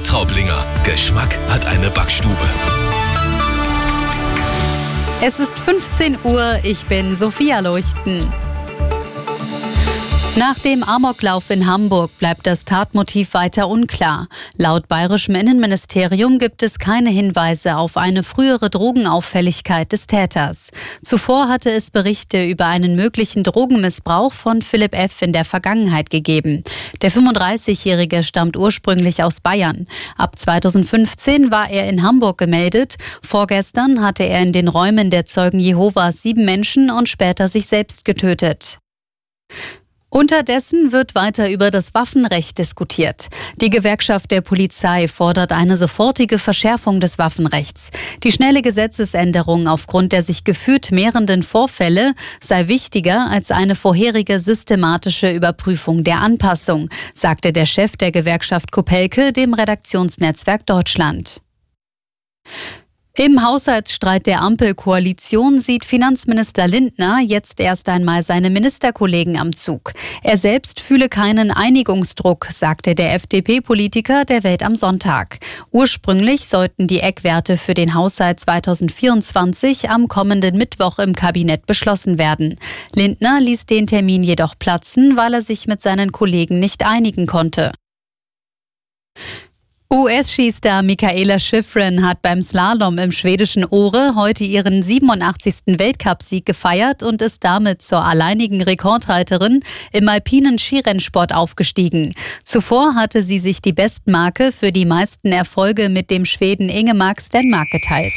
Traublinger. Geschmack hat eine Backstube. Es ist 15 Uhr, ich bin Sophia Leuchten. Nach dem Amoklauf in Hamburg bleibt das Tatmotiv weiter unklar. Laut bayerischem Innenministerium gibt es keine Hinweise auf eine frühere Drogenauffälligkeit des Täters. Zuvor hatte es Berichte über einen möglichen Drogenmissbrauch von Philipp F. in der Vergangenheit gegeben. Der 35-Jährige stammt ursprünglich aus Bayern. Ab 2015 war er in Hamburg gemeldet. Vorgestern hatte er in den Räumen der Zeugen Jehovas sieben Menschen und später sich selbst getötet. Unterdessen wird weiter über das Waffenrecht diskutiert. Die Gewerkschaft der Polizei fordert eine sofortige Verschärfung des Waffenrechts. Die schnelle Gesetzesänderung aufgrund der sich gefühlt mehrenden Vorfälle sei wichtiger als eine vorherige systematische Überprüfung der Anpassung, sagte der Chef der Gewerkschaft Kopelke dem Redaktionsnetzwerk Deutschland. Im Haushaltsstreit der Ampelkoalition sieht Finanzminister Lindner jetzt erst einmal seine Ministerkollegen am Zug. Er selbst fühle keinen Einigungsdruck, sagte der FDP-Politiker der Welt am Sonntag. Ursprünglich sollten die Eckwerte für den Haushalt 2024 am kommenden Mittwoch im Kabinett beschlossen werden. Lindner ließ den Termin jedoch platzen, weil er sich mit seinen Kollegen nicht einigen konnte. US-Skistar Michaela Schifrin hat beim Slalom im schwedischen Ore heute ihren 87. Weltcupsieg gefeiert und ist damit zur alleinigen Rekordhalterin im alpinen Skirennsport aufgestiegen. Zuvor hatte sie sich die Bestmarke für die meisten Erfolge mit dem Schweden Ingemark Stenmark geteilt.